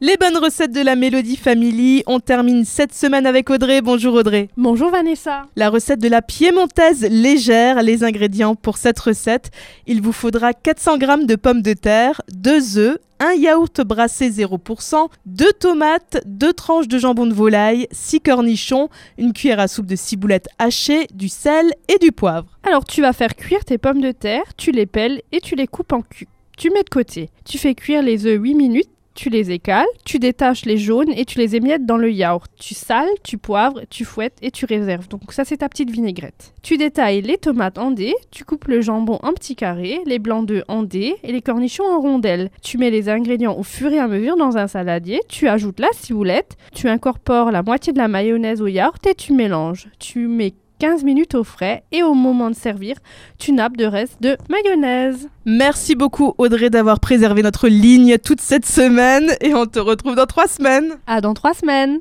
Les bonnes recettes de la Mélodie Family. On termine cette semaine avec Audrey. Bonjour Audrey. Bonjour Vanessa. La recette de la piémontaise légère. Les ingrédients pour cette recette. Il vous faudra 400 g de pommes de terre, 2 œufs, un yaourt brassé 0%, 2 tomates, 2 tranches de jambon de volaille, 6 cornichons, une cuillère à soupe de ciboulette hachée, du sel et du poivre. Alors tu vas faire cuire tes pommes de terre, tu les pelles et tu les coupes en cubes. Tu mets de côté. Tu fais cuire les œufs 8 minutes tu les écales, tu détaches les jaunes et tu les émiettes dans le yaourt. Tu sales, tu poivres, tu fouettes et tu réserves. Donc ça c'est ta petite vinaigrette. Tu détailles les tomates en dés, tu coupes le jambon en petits carrés, les blancs d'œufs en dés et les cornichons en rondelles. Tu mets les ingrédients au fur et à mesure dans un saladier, tu ajoutes la ciboulette, tu incorpores la moitié de la mayonnaise au yaourt et tu mélanges. Tu mets 15 minutes au frais et au moment de servir, tu nappes de reste de mayonnaise. Merci beaucoup Audrey d'avoir préservé notre ligne toute cette semaine et on te retrouve dans trois semaines. À dans trois semaines.